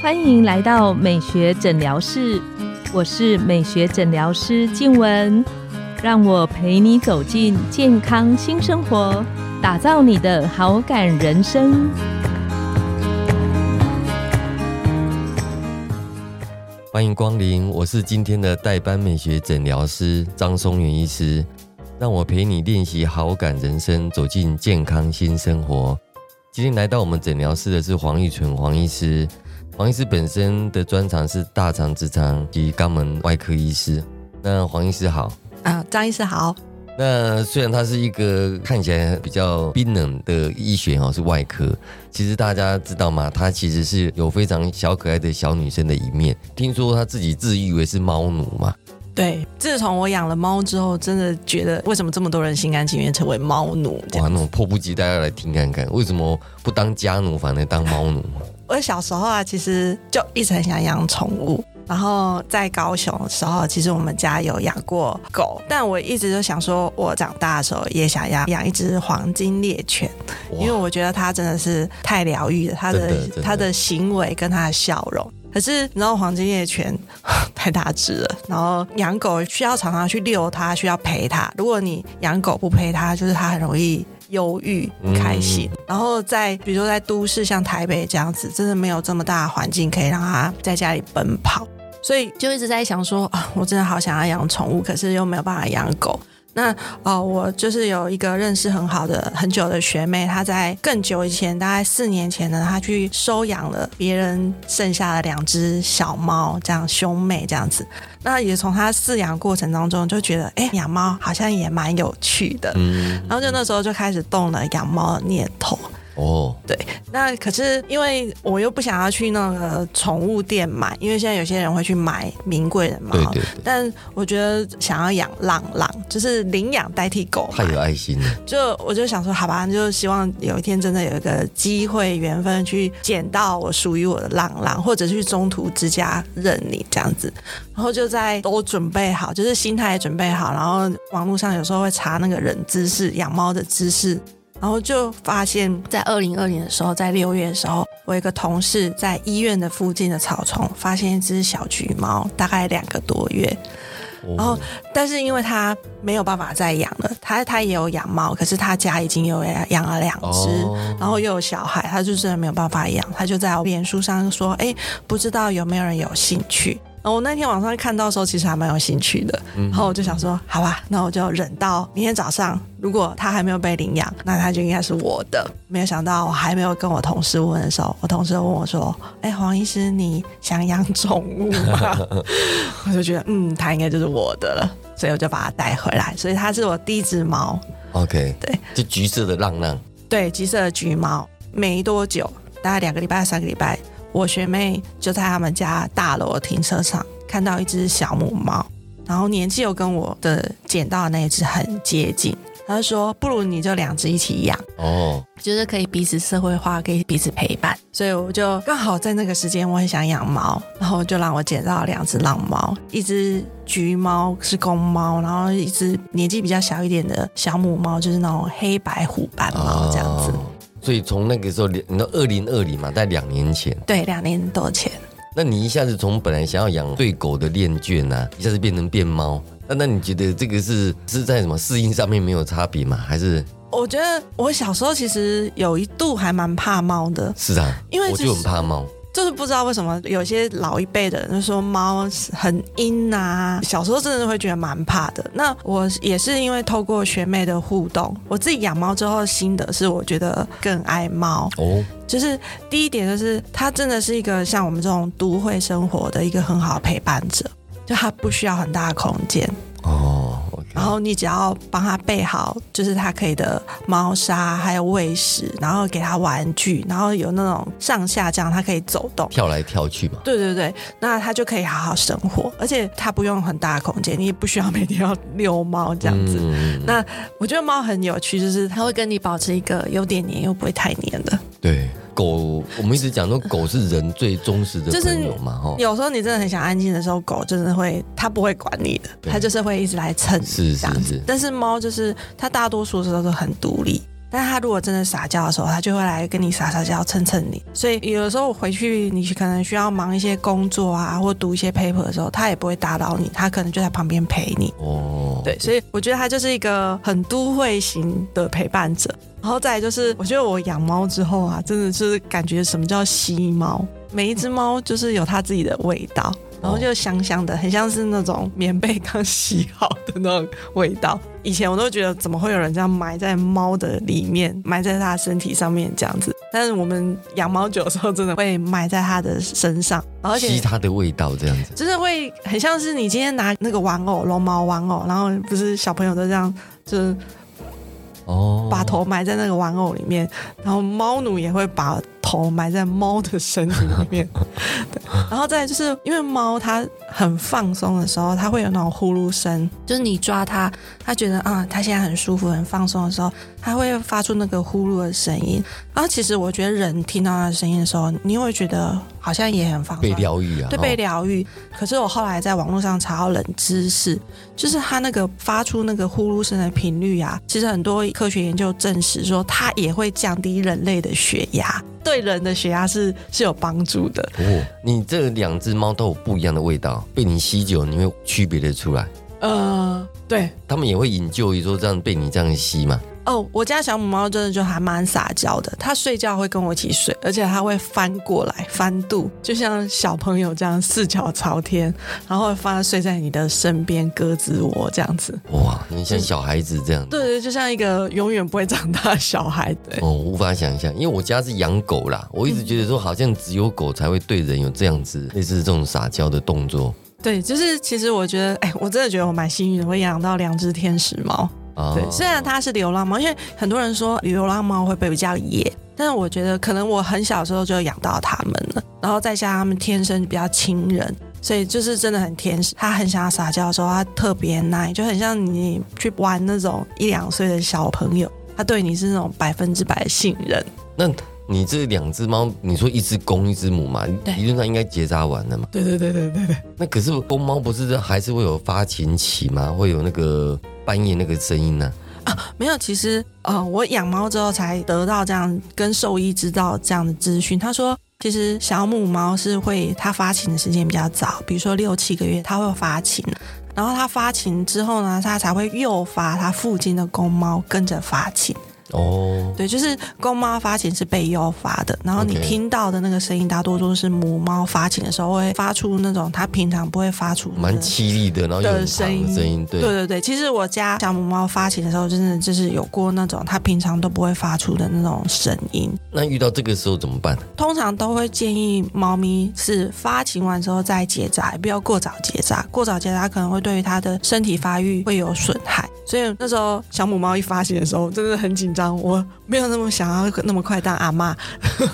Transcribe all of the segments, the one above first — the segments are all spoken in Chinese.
欢迎来到美学诊疗室，我是美学诊疗师静文，让我陪你走进健康新生活，打造你的好感人生。欢迎光临，我是今天的代班美学诊疗师张松元医师，让我陪你练习好感人生，走进健康新生活。今天来到我们诊疗室的是黄玉纯黄医师。黄医师本身的专长是大肠直肠及肛门外科医师。那黄医师好啊，张医师好。那虽然他是一个看起来比较冰冷的医学哦，是外科，其实大家知道吗？他其实是有非常小可爱的小女生的一面。听说他自己自以为是猫奴嘛？对，自从我养了猫之后，真的觉得为什么这么多人心甘情愿成为猫奴？哇，那种迫不及待要来听看看，为什么不当家奴，反而当猫奴？我小时候啊，其实就一直很想养宠物。然后在高雄的时候，其实我们家有养过狗，但我一直都想说，我长大的时候也想要养一只黄金猎犬，因为我觉得它真的是太疗愈了，它的它的行为跟它的笑容。可是你知道黄金猎犬 太大只了，然后养狗需要常常去遛它，需要陪它。如果你养狗不陪它，就是它很容易。忧郁、开心，然后在比如说在都市像台北这样子，真的没有这么大的环境可以让它在家里奔跑，所以就一直在想说啊，我真的好想要养宠物，可是又没有办法养狗。那哦，我就是有一个认识很好的很久的学妹，她在更久以前，大概四年前呢，她去收养了别人剩下的两只小猫，这样兄妹这样子。那也从她饲养过程当中就觉得，哎，养猫好像也蛮有趣的，嗯，然后就那时候就开始动了养猫的念头。哦，对，那可是因为我又不想要去那个宠物店买，因为现在有些人会去买名贵的猫，对对。但我觉得想要养浪浪，就是领养代替狗，太有爱心了。就 我就想说，好吧，就希望有一天真的有一个机会缘分去捡到我属于我的浪浪，或者去中途之家认领这样子，然后就在都准备好，就是心态也准备好，然后网络上有时候会查那个人姿势，养猫的姿势。然后就发现，在二零二零的时候，在六月的时候，我一个同事在医院的附近的草丛发现一只小橘猫，大概两个多月。然后，但是因为他没有办法再养了，他他也有养猫，可是他家已经有养了两只，然后又有小孩，他就真的没有办法养。他就在脸书上说：“哎，不知道有没有人有兴趣。”我那天晚上看到的时候，其实还蛮有兴趣的。然后我就想说，好吧，那我就忍到明天早上。如果他还没有被领养，那他就应该是我的。没有想到，我还没有跟我同事问的时候，我同事问我说：“哎，黄医师，你想养宠物吗？” 我就觉得，嗯，他应该就是我的了，所以我就把它带回来。所以它是我第一只猫。OK，对，就橘色的浪浪。对，橘色的橘猫。没多久，大概两个礼拜、三个礼拜。我学妹就在他们家大楼的停车场看到一只小母猫，然后年纪又跟我的捡到的那一只很接近，他就说：“不如你就两只一起养哦，就是可以彼此社会化，可以彼此陪伴。”所以我就刚好在那个时间，我很想养猫，然后就让我捡到两只浪猫，一只橘猫是公猫，然后一只年纪比较小一点的小母猫，就是那种黑白虎斑猫这样子。所以从那个时候，你到二零二零嘛，在两年前，对，两年多前。那你一下子从本来想要养对狗的恋眷呐，一下子变成变猫，那那你觉得这个是是在什么适应上面没有差别吗？还是？我觉得我小时候其实有一度还蛮怕猫的。是啊，因为我就很怕猫。就是不知道为什么有些老一辈的人就说猫很阴呐，小时候真的会觉得蛮怕的。那我也是因为透过学妹的互动，我自己养猫之后心得是，我觉得更爱猫哦。就是第一点就是它真的是一个像我们这种都会生活的一个很好的陪伴者，就它不需要很大的空间哦。然后你只要帮他备好，就是他可以的猫砂，还有喂食，然后给他玩具，然后有那种上下这样，他可以走动，跳来跳去嘛。对对对，那他就可以好好生活，而且他不用很大的空间，你也不需要每天要遛猫这样子。那我觉得猫很有趣，就是它会跟你保持一个有点黏又不会太黏的。对。狗，我们一直讲说狗是人最忠实的朋友嘛，哈。有时候你真的很想安静的时候，狗真的会，它不会管你的，它就是会一直来蹭，是是是。但是猫就是它大多数时候都很独立，但是它如果真的撒娇的时候，他就会来跟你撒撒娇、蹭蹭你。所以有的时候我回去，你可能需要忙一些工作啊，或读一些 paper 的时候，他也不会打扰你，他可能就在旁边陪你。哦，对，所以我觉得他就是一个很都会型的陪伴者。然后再来就是，我觉得我养猫之后啊，真的就是感觉什么叫吸猫，每一只猫就是有它自己的味道。然后就香香的，很像是那种棉被刚洗好的那种味道。以前我都觉得，怎么会有人这样埋在猫的里面，埋在它身体上面这样子？但是我们养猫久的时候，真的会埋在它的身上，而且吸它的味道这样子，就是会很像是你今天拿那个玩偶，绒毛玩偶，然后不是小朋友都这样，就是哦，把头埋在那个玩偶里面，然后猫奴也会把。头埋在猫的身体里面，对，然后再就是因为猫它很放松的时候，它会有那种呼噜声，就是你抓它，它觉得啊，它现在很舒服、很放松的时候，它会发出那个呼噜的声音。然后其实我觉得人听到它的声音的时候，你会觉得好像也很放松，被疗愈啊，对，被疗愈。可是我后来在网络上查到冷知识，就是它那个发出那个呼噜声的频率啊，其实很多科学研究证实说，它也会降低人类的血压。对人的血压是是有帮助的哦。你这两只猫都有不一样的味道，被你吸久，你会区别的出来。呃，对，他们也会引咎于说这样被你这样吸嘛。哦，我家小母猫真的就还蛮撒娇的，它睡觉会跟我一起睡，而且它会翻过来翻肚，就像小朋友这样四脚朝天，然后翻睡在你的身边鸽子窝这样子。哇，你像小孩子这样。对对，就像一个永远不会长大的小孩。对，哦，无法想象，因为我家是养狗啦，我一直觉得说好像只有狗才会对人有这样子类似这种撒娇的动作。对，就是其实我觉得，哎，我真的觉得我蛮幸运的，会养到两只天使猫。对，虽然它是流浪猫，因为很多人说流浪猫会被比较野，但是我觉得可能我很小时候就养到它们了，然后再加上它们天生比较亲人，所以就是真的很天使。它很想要撒娇的时候，它特别耐，就很像你去玩那种一两岁的小朋友，他对你是那种百分之百的信任。那你这两只猫，你说一只公一只母嘛？理论上应该结扎完了嘛？对对对对对对。那可是公猫不是还是会有发情期吗？会有那个。半夜那个声音呢？啊，没有，其实呃，我养猫之后才得到这样跟兽医知道这样的资讯。他说，其实小母猫是会它发情的时间比较早，比如说六七个月它会发情，然后它发情之后呢，它才会诱发它附近的公猫跟着发情。哦，对，就是公猫发情是被诱发的，然后你听到的那个声音，大多都是母猫发情的时候会发出那种它平常不会发出蛮凄厉的，然后的声音，声音，对，对对对。其实我家小母猫发情的时候，真的就是有过那种它平常都不会发出的那种声音。那遇到这个时候怎么办？通常都会建议猫咪是发情完之后再结扎，不要过早结扎，过早结扎可能会对于它的身体发育会有损害。所以那时候小母猫一发情的时候，真的很紧张。我没有那么想要那么快当阿妈，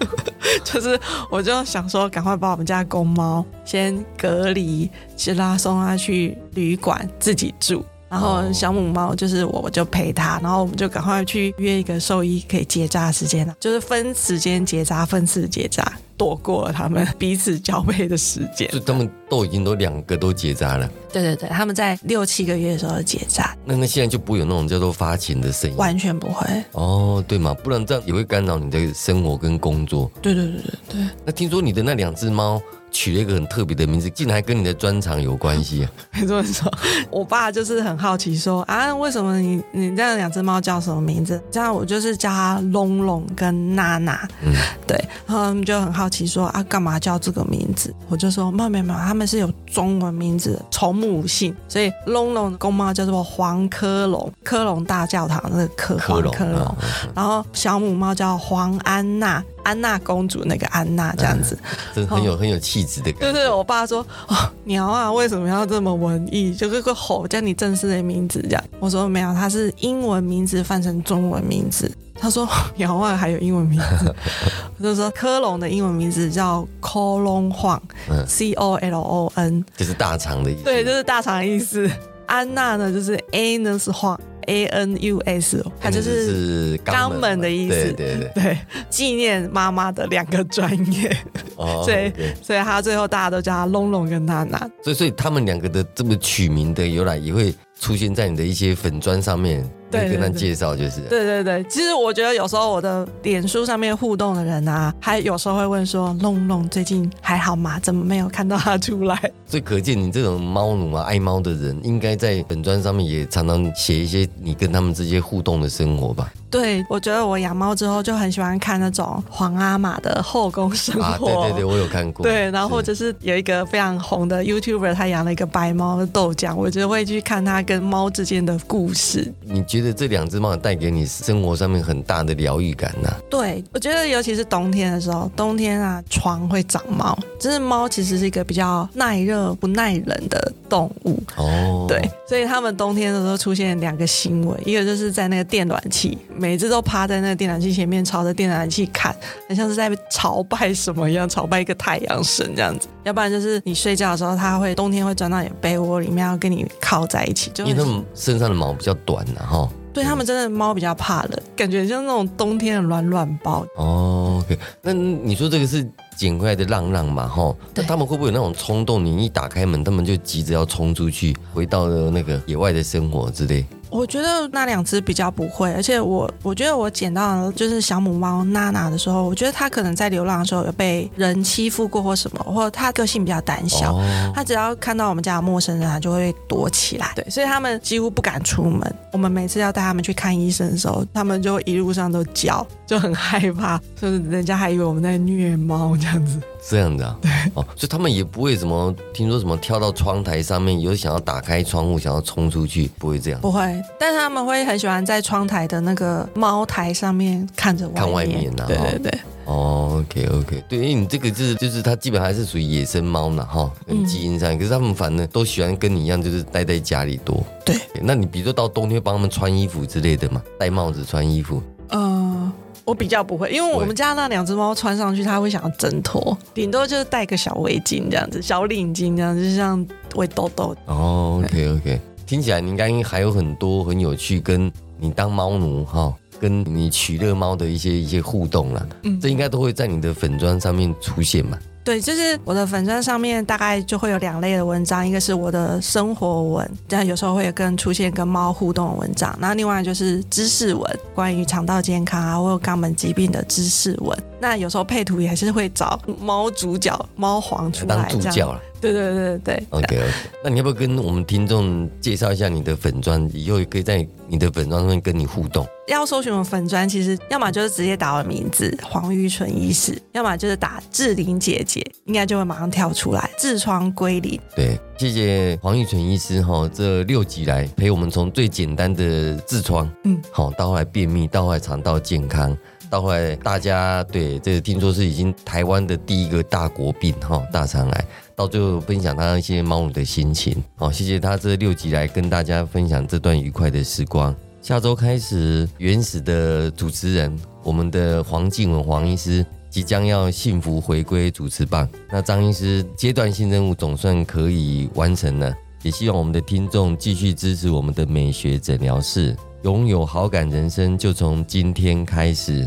就是我就想说，赶快把我们家公猫先隔离，先拉送它去旅馆自己住。然后小母猫就是我，我就陪它，然后我们就赶快去约一个兽医可以结扎的时间了，就是分时间结扎，分次结扎。躲过了他们彼此交配的时间，就他们都已经都两个都结扎了。对对对，他们在六七个月的时候结扎。那那现在就不会有那种叫做发情的声音，完全不会。哦，对嘛，不然这样也会干扰你的生活跟工作。对对对对对。那听说你的那两只猫。取了一个很特别的名字，竟然还跟你的专长有关系啊！没错没错，我爸就是很好奇说啊，为什么你你这样两只猫叫什么名字？这样我就是叫它龙龙跟娜娜，嗯，对，然后他们就很好奇说啊，干嘛叫这个名字？我就说没有没有没有，他们是有中文名字，从母姓，所以龙龙的公猫叫做黄科龙，科隆大教堂那个科龙科龙，然后小母猫叫黄安娜。安娜公主那个安娜这样子，真很有很有气质的感觉。就是，我爸说哦，鸟啊，为什么要这么文艺？就是个吼叫你正式的名字这样。我说没有，它是英文名字换成中文名字。他说鸟啊，还有英文名字。我就说科隆的英文名字叫 Colon Huang，C O L O N，就是大肠的意思。对，就是大肠的意思。安娜呢，就是 Anus Huang。A N U S，它就是肛门的意思。对对对，对，纪念妈妈的两个专业。哦，所以所以他最后大家都叫他龙龙跟娜娜。所以所以他们两个的这么取名的由来，也会出现在你的一些粉砖上面。对跟他介绍就是。对对对，其实我觉得有时候我的脸书上面互动的人啊，还有时候会问说：“龙龙最近还好吗？怎么没有看到他出来所以可见你这种猫奴啊、爱猫的人，应该在本专上面也常常写一些你跟他们之间互动的生活吧？？”对，我觉得我养猫之后就很喜欢看那种皇阿玛的后宫生活。啊，对对对，我有看过。对，然后或是者是有一个非常红的 YouTuber，他养了一个白猫豆浆，我就会去看他跟猫之间的故事。你觉得这两只猫带给你生活上面很大的疗愈感呢、对，我觉得尤其是冬天的时候，冬天啊，床会长毛。就是猫其实是一个比较耐热不耐冷的动物，哦，对，所以他们冬天的时候出现两个行为，一个就是在那个电暖气，每次都趴在那个电暖器前面，朝着电暖器看，很像是在朝拜什么一样，朝拜一个太阳神这样子。要不然就是你睡觉的时候，它会冬天会钻到你的被窝里面，要跟你靠在一起，因为它们身上的毛比较短呐、哈。对它们真的猫比较怕冷，感觉像那种冬天的暖暖包。哦，OK，那你说这个是捡回来的浪浪嘛，哈？那他们会不会有那种冲动？你一打开门，他们就急着要冲出去，回到了那个野外的生活之类？我觉得那两只比较不会，而且我我觉得我捡到就是小母猫娜娜的时候，我觉得它可能在流浪的时候有被人欺负过或什么，或者它个性比较胆小。哦，它只要看到我们家的陌生人，它就会躲起来。对，所以他们几乎不敢出门。我们每次要带他们去看医生的时候，他们就一路上都叫，就很害怕，就是人家还以为我们在虐猫这样子。这样子、啊，对，哦，所以他们也不会什么听说什么跳到窗台上面，有想要打开窗户，想要冲出去，不会这样。不会，但是他们会很喜欢在窗台的那个猫台上面看着外面。看外面啊对哦对对。哦，OK OK，对，因为你这个就是就是它基本还是属于野生猫嘛，哈，基因上，可是它们反正都喜欢跟你一样，就是待在家里多。对，那你比如说到冬天帮他们穿衣服之类的嘛，戴帽子、穿衣服，嗯，我比较不会，因为我们家那两只猫穿上去，它会想要挣脱，顶多就是戴个小围巾这样子，小领巾这样，就像围兜兜。哦，OK OK，听起来你应该还有很多很有趣，跟你当猫奴哈，跟你取乐猫的一些一些互动啦，嗯这应该都会在你的粉砖上面出现嘛。对，就是我的粉砖上面大概就会有两类的文章，一个是我的生活文，这样有时候会有跟出现跟猫互动的文章，那另外就是知识文，关于肠道健康啊或者肛门疾病的知识文。那有时候配图也是会找猫主角、猫皇出来。助教啦对对对对对。，OK OK，那你要不要跟我们听众介绍一下你的粉砖？以后也可以在你的粉砖上面跟你互动。要搜寻我粉砖，其实要么就是直接打我的名字黄玉纯医师，要么就是打志玲姐姐，应该就会马上跳出来，痔疮归零。对，谢谢黄玉纯医师哈，这六集来陪我们从最简单的痔疮，嗯，好，到后来便秘，到后来肠道健康，到后来大家对这个听说是已经台湾的第一个大国病哈，大肠癌，到最后分享他一些猫奴的心情，好，谢谢他这六集来跟大家分享这段愉快的时光。下周开始，原始的主持人，我们的黄静文黄医师即将要幸福回归主持棒。那张医师阶段性任务总算可以完成了，也希望我们的听众继续支持我们的美学诊疗室，拥有好感人生就从今天开始。